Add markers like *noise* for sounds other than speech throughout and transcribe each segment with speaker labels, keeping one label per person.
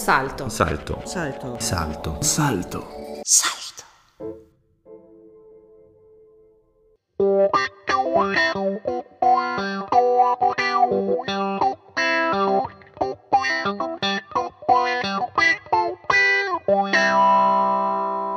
Speaker 1: Salto.
Speaker 2: Salto.
Speaker 3: Salto.
Speaker 2: Salto.
Speaker 4: Salto.
Speaker 1: Salto.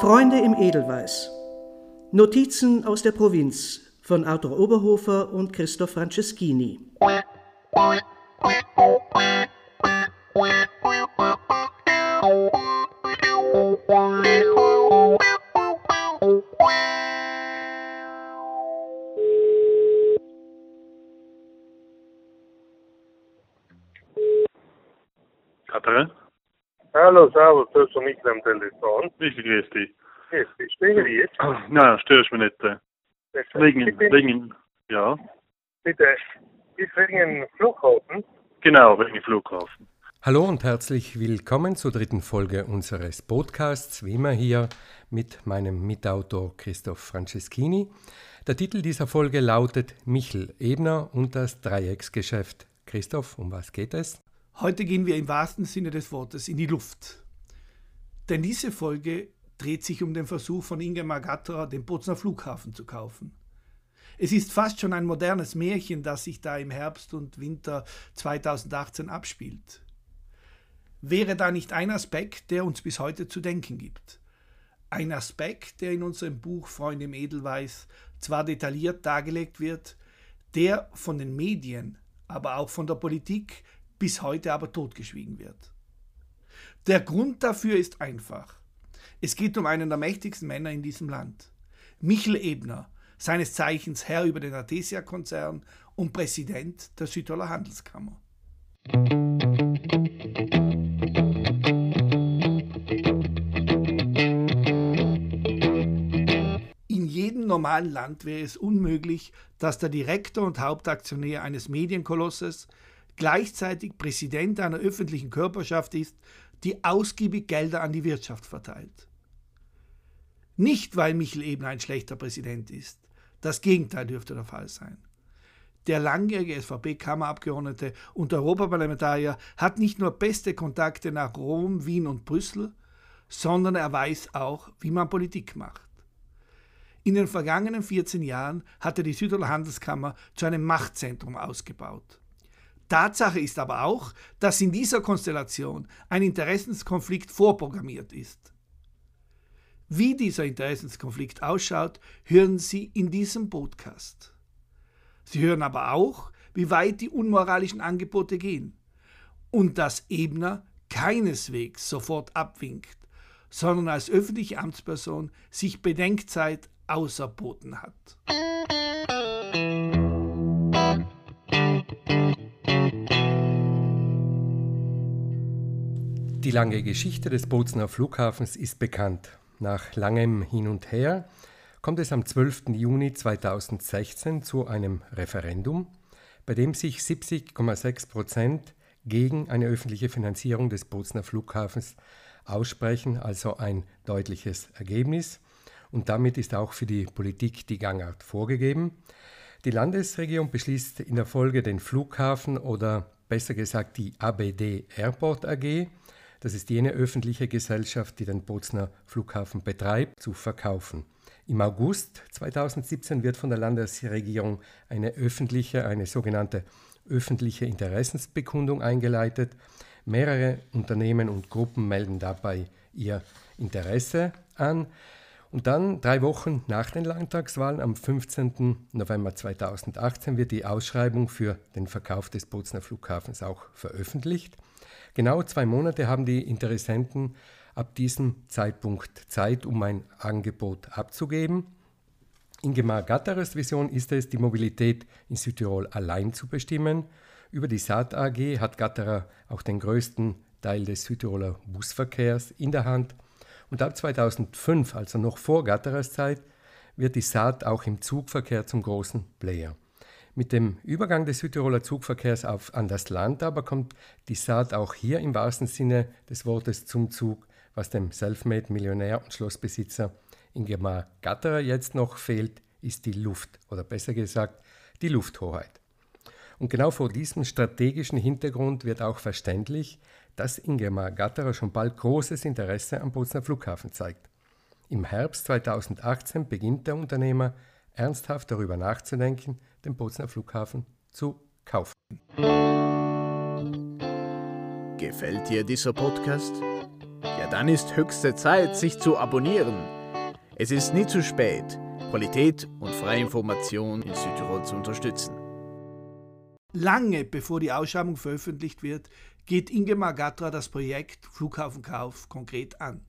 Speaker 3: Freunde im Edelweiß. Notizen aus der Provinz von Arthur Oberhofer und Christoph Franceschini.
Speaker 5: Mich am Telefon.
Speaker 6: Ich grüß dich.
Speaker 5: Grüß dich, spreche ich jetzt?
Speaker 6: Nein, störst mich nicht. äh. Wegen,
Speaker 5: Ich bin,
Speaker 6: wegen, ja,
Speaker 5: bitte, ist wegen Flughafen.
Speaker 6: genau, wegen Flughafen.
Speaker 7: Hallo und herzlich willkommen zur dritten Folge unseres Podcasts, wie immer hier mit meinem Mitautor Christoph Franceschini. Der Titel dieser Folge lautet Michel Ebner und das Dreiecksgeschäft. Christoph, um was geht es?
Speaker 4: Heute gehen wir im wahrsten Sinne des Wortes in die Luft. Denn diese Folge dreht sich um den Versuch von Ingemar Gatterer, den Bozner Flughafen zu kaufen. Es ist fast schon ein modernes Märchen, das sich da im Herbst und Winter 2018 abspielt. Wäre da nicht ein Aspekt, der uns bis heute zu denken gibt? Ein Aspekt, der in unserem Buch Freunde im Edelweiß zwar detailliert dargelegt wird, der von den Medien, aber auch von der Politik bis heute aber totgeschwiegen wird. Der Grund dafür ist einfach. Es geht um einen der mächtigsten Männer in diesem Land. Michel Ebner, seines Zeichens Herr über den Artesia-Konzern und Präsident der Südtiroler Handelskammer. In jedem normalen Land wäre es unmöglich, dass der Direktor und Hauptaktionär eines Medienkolosses gleichzeitig Präsident einer öffentlichen Körperschaft ist, die ausgiebig Gelder an die Wirtschaft verteilt. Nicht, weil Michel Ebner ein schlechter Präsident ist. Das Gegenteil dürfte der Fall sein. Der langjährige SVP-Kammerabgeordnete und Europaparlamentarier hat nicht nur beste Kontakte nach Rom, Wien und Brüssel, sondern er weiß auch, wie man Politik macht. In den vergangenen 14 Jahren hatte die Südtiroler Handelskammer zu einem Machtzentrum ausgebaut. Tatsache ist aber auch, dass in dieser Konstellation ein Interessenskonflikt vorprogrammiert ist. Wie dieser Interessenskonflikt ausschaut, hören Sie in diesem Podcast. Sie hören aber auch, wie weit die unmoralischen Angebote gehen und dass Ebner keineswegs sofort abwinkt, sondern als öffentliche Amtsperson sich Bedenkzeit auserboten hat.
Speaker 7: Die lange Geschichte des Bozner Flughafens ist bekannt. Nach langem Hin und Her kommt es am 12. Juni 2016 zu einem Referendum, bei dem sich 70,6 Prozent gegen eine öffentliche Finanzierung des Bozner Flughafens aussprechen, also ein deutliches Ergebnis. Und damit ist auch für die Politik die Gangart vorgegeben. Die Landesregierung beschließt in der Folge den Flughafen oder besser gesagt die ABD Airport AG, das ist jene öffentliche Gesellschaft, die den Bozner Flughafen betreibt, zu verkaufen. Im August 2017 wird von der Landesregierung eine öffentliche, eine sogenannte öffentliche Interessensbekundung eingeleitet. Mehrere Unternehmen und Gruppen melden dabei ihr Interesse an. Und dann, drei Wochen nach den Landtagswahlen, am 15. November 2018, wird die Ausschreibung für den Verkauf des Bozner Flughafens auch veröffentlicht. Genau zwei Monate haben die Interessenten ab diesem Zeitpunkt Zeit, um ein Angebot abzugeben. Ingemar Gatterers Vision ist es, die Mobilität in Südtirol allein zu bestimmen. Über die Saat AG hat Gatterer auch den größten Teil des Südtiroler Busverkehrs in der Hand. Und ab 2005, also noch vor Gatterers Zeit, wird die Saat auch im Zugverkehr zum großen Player. Mit dem Übergang des Südtiroler Zugverkehrs auf, an das Land aber kommt die Saat auch hier im wahrsten Sinne des Wortes zum Zug, was dem Selfmade-Millionär und Schlossbesitzer Ingemar Gatterer jetzt noch fehlt, ist die Luft oder besser gesagt die Lufthoheit. Und genau vor diesem strategischen Hintergrund wird auch verständlich, dass Ingemar Gatterer schon bald großes Interesse am Bozner Flughafen zeigt. Im Herbst 2018 beginnt der Unternehmer ernsthaft darüber nachzudenken, den Bozner Flughafen zu kaufen.
Speaker 1: Gefällt dir dieser Podcast? Ja, dann ist höchste Zeit, sich zu abonnieren. Es ist nie zu spät, Qualität und freie Information in Südtirol zu unterstützen.
Speaker 4: Lange bevor die Ausschreibung veröffentlicht wird, geht Ingemar Gatra das Projekt Flughafenkauf konkret an.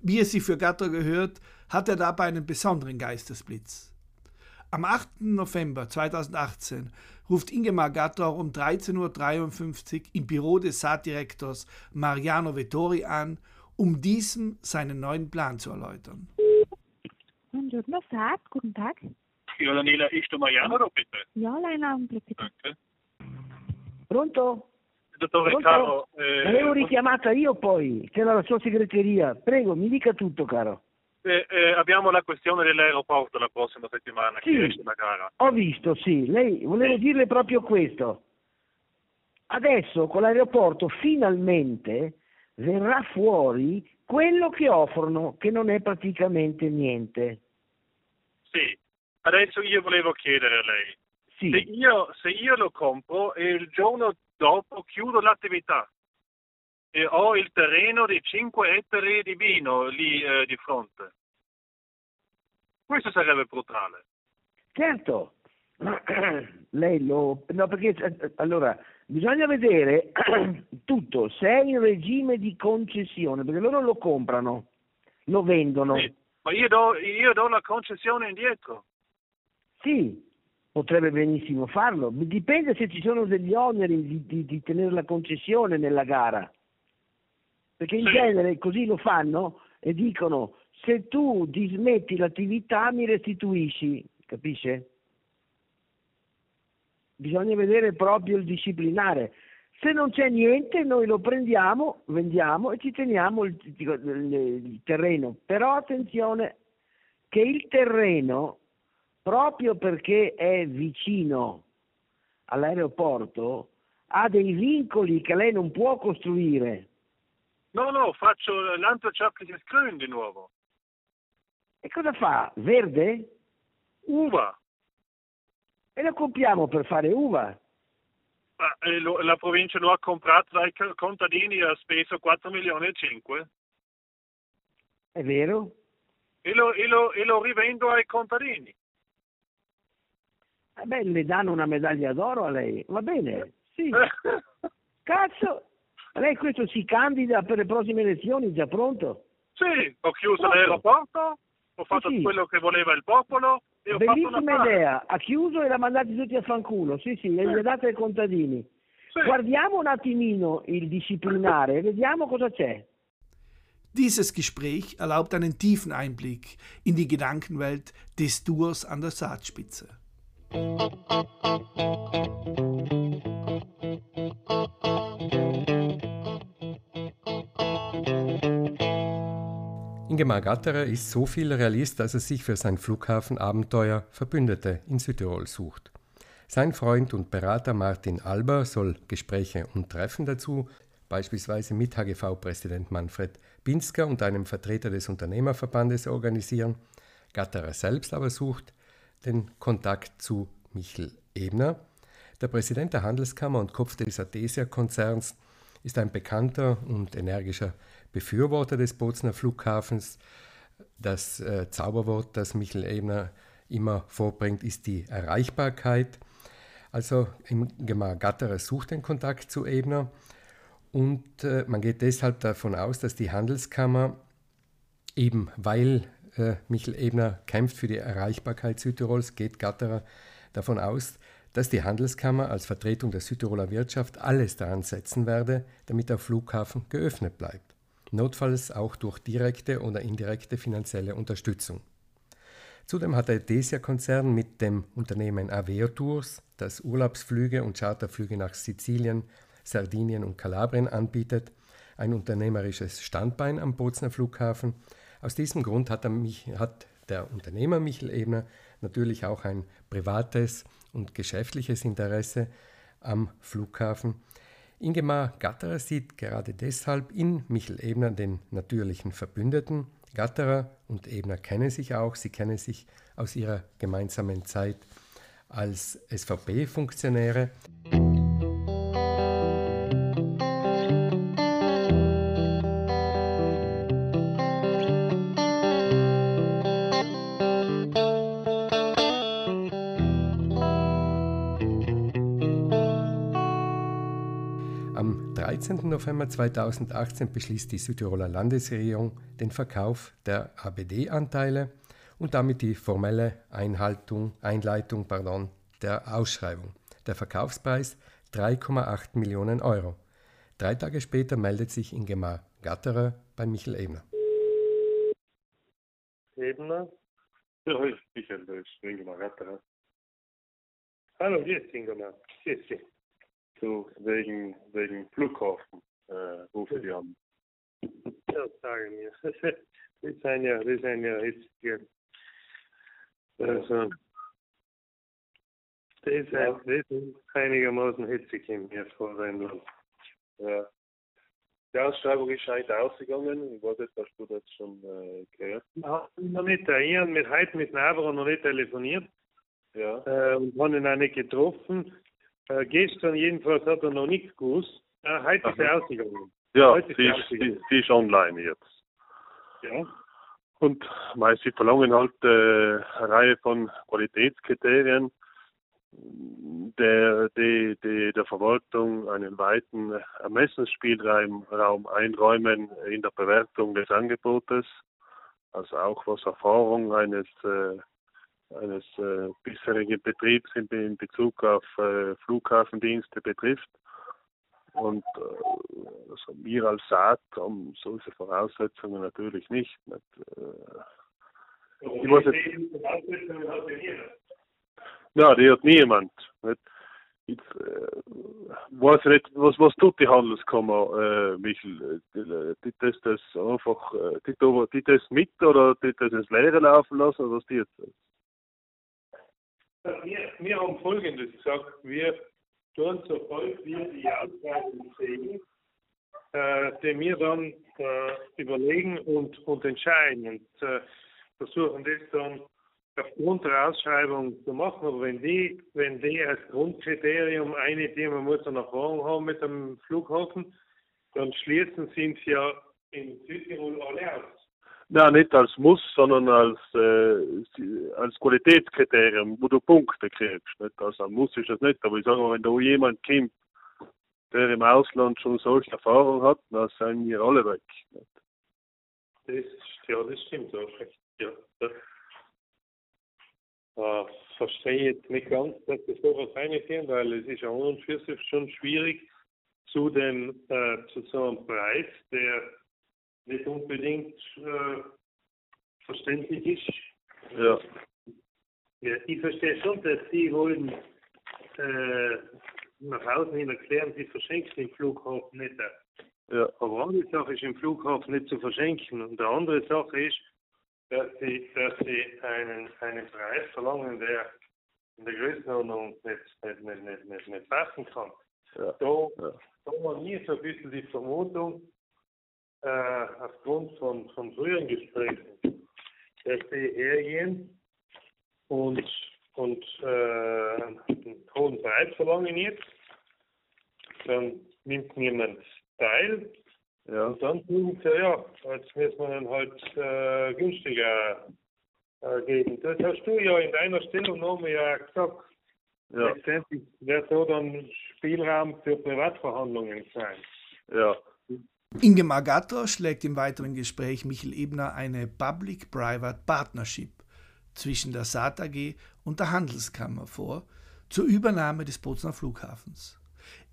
Speaker 4: Wie es sich für Gatra gehört, hat er dabei einen besonderen Geistesblitz. Am 8. November 2018 ruft Ingemar Gattor um 13.53 Uhr im Büro des Saatdirektors Mariano Vettori an, um diesem seinen neuen Plan zu erläutern.
Speaker 2: Buongiorno, Saat, guten Tag.
Speaker 6: Ja, Daniela, ist der Mariano bitte?
Speaker 2: Ja, einen Augenblick bitte.
Speaker 6: Danke.
Speaker 8: Pronto?
Speaker 6: Dottore
Speaker 8: Pronto?
Speaker 6: Caro, eh,
Speaker 8: L'avevo richiamata io poi, c'era la sua segreteria. Prego, mi dica tutto, caro.
Speaker 6: eh, eh, abbiamo la questione dell'aeroporto la prossima settimana,
Speaker 8: Sì.
Speaker 6: che esce la gara.
Speaker 8: Ho visto, sì. Lei, volevo
Speaker 6: Sì.
Speaker 8: dirle proprio questo. Adesso con l'aeroporto finalmente verrà fuori quello che offrono, che non è praticamente niente.
Speaker 6: Sì, adesso io volevo chiedere a lei,
Speaker 8: Sì.
Speaker 6: se, io, se io lo compro e il giorno dopo chiudo l'attività e ho il terreno di 5 ettari di vino lì eh, di fronte, questo sarebbe brutale.
Speaker 8: Certo, *clears throat* lei lo... No, perché eh, allora bisogna vedere *clears throat* tutto, se è in regime di concessione, perché loro lo comprano, lo vendono.
Speaker 6: Sì, ma io do, io do la concessione indietro.
Speaker 8: Sì, potrebbe benissimo farlo, dipende se ci sono degli oneri di, di- di tenere la concessione nella gara, perché in
Speaker 6: Sì.
Speaker 8: genere così lo fanno e dicono se tu dismetti l'attività mi restituisci, capisce? Bisogna vedere proprio il disciplinare. Se non c'è niente noi lo prendiamo, vendiamo e ci teniamo il, il- il terreno, però attenzione che il terreno proprio perché è vicino all'aeroporto, ha dei vincoli che lei non può costruire.
Speaker 6: No, no, faccio landwirtschaftliches Grün di nuovo.
Speaker 8: E cosa fa? Verde?
Speaker 6: Uva.
Speaker 8: E lo compriamo per fare uva.
Speaker 6: Ma, eh, la provincia lo ha comprato dai co- contadini e ha speso 4 milioni e 5
Speaker 8: È vero?
Speaker 6: e lo, e lo- e lo rivendo ai contadini.
Speaker 8: Eh beh, le danno una medaglia d'oro a lei. Va bene, sì. *laughs* Cazzo! Lei questo si candida per le prossime elezioni, già pronto?
Speaker 6: sì, ho chiuso
Speaker 8: Pronto?
Speaker 6: l'aeroporto, ho fatto
Speaker 8: sì.
Speaker 6: quello che voleva il popolo e ho fatto
Speaker 8: Bellissima
Speaker 6: fare.
Speaker 8: idea, ha chiuso e l'ha mandati tutti a fanculo, sì sì, e gli ha dato ai contadini.
Speaker 6: Sì.
Speaker 8: Guardiamo un attimino il disciplinare, vediamo cosa c'è.
Speaker 4: Dieses Gespräch erlaubt einen tiefen Einblick in die Gedankenwelt des Duos an der Saatspitze.
Speaker 7: Ingemar Gatterer ist so viel Realist, dass er sich für sein Flughafenabenteuer Verbündete in Südtirol sucht. Sein Freund und Berater Martin Alber soll Gespräche und Treffen dazu, beispielsweise mit HGV-Präsident Manfred Binsker und einem Vertreter des Unternehmerverbandes organisieren. Gatterer selbst aber sucht den Kontakt zu Michel Ebner. Der Präsident der Handelskammer und Kopf des Adesia-Konzerns ist ein bekannter und energischer Befürworter des Bozner Flughafens. Das äh, Zauberwort, das Michel Ebner immer vorbringt, ist die Erreichbarkeit. Also Ingemar Gatterer sucht den Kontakt zu Ebner und äh, man geht deshalb davon aus, dass die Handelskammer eben weil äh, Michel Ebner kämpft für die Erreichbarkeit Südtirols, geht Gatterer davon aus, dass die Handelskammer als Vertretung der Südtiroler Wirtschaft alles daran setzen werde, damit der Flughafen geöffnet bleibt. Notfalls auch durch direkte oder indirekte finanzielle Unterstützung. Zudem hat der Desia-Konzern mit dem Unternehmen Aveo Tours, das Urlaubsflüge und Charterflüge nach Sizilien, Sardinien und Kalabrien anbietet, ein unternehmerisches Standbein am Bozner Flughafen. Aus diesem Grund hat, mich, hat der Unternehmer Michel Ebner natürlich auch ein privates und geschäftliches Interesse am Flughafen. Ingemar Gatterer sieht gerade deshalb in Michel Ebner den natürlichen Verbündeten. Gatterer und Ebner kennen sich auch, sie kennen sich aus ihrer gemeinsamen Zeit als SVP-Funktionäre. 13. November 2018 beschließt die Südtiroler Landesregierung den Verkauf der ABD-Anteile und damit die formelle Einhaltung, Einleitung pardon, der Ausschreibung. Der Verkaufspreis 3,8 Millionen Euro. Drei Tage später meldet sich Ingemar Gatterer bei Michel Ebner.
Speaker 5: Ebner.
Speaker 6: Ja, Michael, das ist Ingemar Gatterer.
Speaker 5: Hallo, hier ist Ingemar. Hier ist sie.
Speaker 6: So, wegen, wegen Flughafen äh, rufe ich an.
Speaker 5: Ja, sagen *laughs* wir. Das sind ja, das sind ja hitzige. Also, das ist,
Speaker 6: Ja.
Speaker 5: das ist einigermaßen hitzig in mir Vorwendung.
Speaker 6: Ja. Die Ausschreibung ist eigentlich ausgegangen. Ich weiß nicht, hast du das schon äh, gehört?
Speaker 5: Ja, noch nicht. Ich habe mit heute mit Navarro noch nicht telefoniert
Speaker 6: Ja.
Speaker 5: äh, und habe ihn auch nicht getroffen. Äh, gestern jedenfalls hat er noch nichts gewusst. Äh, heute ist er ausgegangen.
Speaker 6: Ja,
Speaker 5: Heute ist
Speaker 6: sie ist, sie, sie ist online jetzt.
Speaker 5: Ja.
Speaker 6: Und weil sie verlangen halt äh, eine Reihe von Qualitätskriterien, der, die, die der Verwaltung einen weiten Ermessensspielraum Raum einräumen in der Bewertung des Angebotes, also auch was Erfahrung eines äh, eines äh, bisherigen Betriebs in, in Bezug auf äh, Flughafendienste betrifft. Und äh, also wir als Saat haben solche Voraussetzungen natürlich nicht. nicht äh, ich weiß jetzt, ja, die hat niemand. Nicht? Jetzt, äh, weiß ich nicht, was, was tut die Handelskammer, äh, Michel? Die, die das, das einfach, äh, die, die das mit oder die das ins Leere laufen lassen oder was die jetzt?
Speaker 5: Wir, wir haben Folgendes gesagt. Wir tun, sobald wir die Ausweisung sehen, äh, die wir dann äh, überlegen und, und entscheiden und äh, versuchen das dann aufgrund der Ausschreibung zu machen. Aber wenn die, wenn die als Grundkriterium eine, die man muss eine Erfahrung haben mit dem Flughafen, dann schließen es ja in Südtirol alle aus.
Speaker 6: Ja, nicht als Muss, sondern als, äh, als Qualitätskriterium, wo du Punkte kriegst. Nicht? Also ein Muss ist das nicht, aber ich sage mal, wenn da jemand kommt, der im Ausland schon solche Erfahrung hat, dann sind wir alle weg.
Speaker 5: Das, ja, das stimmt, du recht. Ja, das äh, verstehe jetzt nicht ganz, dass das sowas reinführen, weil es ist ja an und für sich schon schwierig, zu dem, äh, zu so einem Preis, der nicht unbedingt äh, verständlich ist.
Speaker 6: Ja,
Speaker 5: Ja, ich verstehe schon, dass Sie wollen äh, nach außen hin erklären, Sie verschenken den Flughafen nicht.
Speaker 6: ja,
Speaker 5: Aber eine Sache ist im Flughafen nicht zu verschenken. Und die andere Sache ist, dass sie, dass sie einen, einen Preis verlangen, der in der Größenordnung nicht, nicht, nicht, nicht, nicht, nicht passen kann.
Speaker 6: ja,
Speaker 5: Da,
Speaker 6: ja.
Speaker 5: da war mir so ein bisschen die Vermutung, äh, aufgrund von, von früheren Gesprächen, dass sie hergehen und, und äh, einen hohen Preis verlangen jetzt. Dann nimmt niemand teil
Speaker 6: ja.
Speaker 5: und dann sagen sie, ja, jetzt müssen wir dann halt äh, günstiger äh, geben. Das hast du ja in deiner Stellungnahme ja gesagt.
Speaker 6: ja,
Speaker 5: Letztendlich wird so dann Spielraum für Privatverhandlungen sein.
Speaker 6: ja.
Speaker 4: Ingemar Gatter schlägt im weiteren Gespräch Michel Ebner eine Public-Private Partnership zwischen der SAT AG und der Handelskammer vor zur Übernahme des Bozner Flughafens.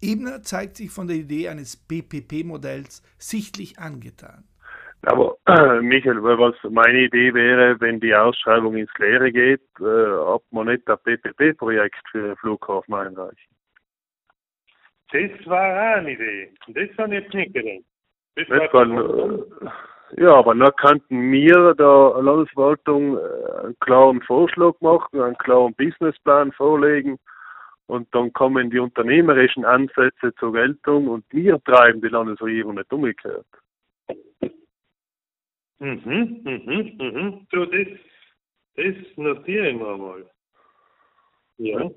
Speaker 4: Ebner zeigt sich von der Idee eines PPP-Modells sichtlich angetan.
Speaker 6: Aber äh, Michael, weil was meine Idee wäre, wenn die Ausschreibung ins Leere geht, äh, ob man nicht ein PPP-Projekt für den Flughafen einreichen.
Speaker 5: Das war eine Idee. Und das habe ich jetzt nicht gedacht.
Speaker 6: Nicht, weil, äh, ja, aber dann könnten wir der Landesverwaltung äh, einen klaren Vorschlag machen, einen klaren Businessplan vorlegen Und dann kommen die unternehmerischen Ansätze zur Geltung und wir treiben die Landesregierung nicht umgekehrt.
Speaker 5: Mhm, mhm, mhm. So, das, das notiere ich mir mal. Ja.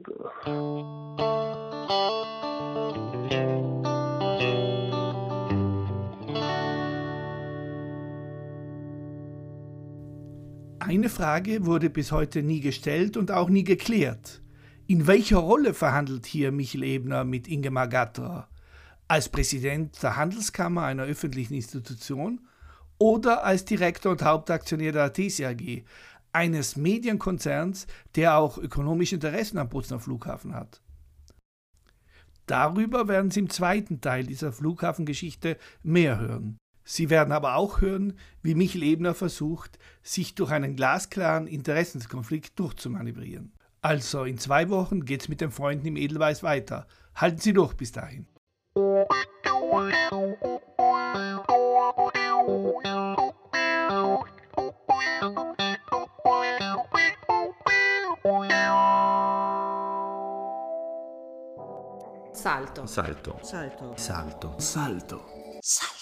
Speaker 4: Eine Frage wurde bis heute nie gestellt und auch nie geklärt. In welcher Rolle verhandelt hier Michel Ebner mit Ingemar Gatterer? Als Präsident der Handelskammer einer öffentlichen Institution oder als Direktor und Hauptaktionär der Artesia AG, eines Medienkonzerns, der auch ökonomische Interessen am Bozener Flughafen hat? Darüber werden Sie im zweiten Teil dieser Flughafengeschichte mehr hören. Sie werden aber auch hören, wie Michel Ebner versucht, sich durch einen glasklaren Interessenskonflikt durchzumanövrieren. Also in zwei Wochen geht's mit den Freunden im Edelweiß weiter. Halten Sie durch bis dahin.
Speaker 9: Salto.
Speaker 10: Salto.
Speaker 3: Salto.
Speaker 10: Salto.
Speaker 4: Salto.
Speaker 9: Salto.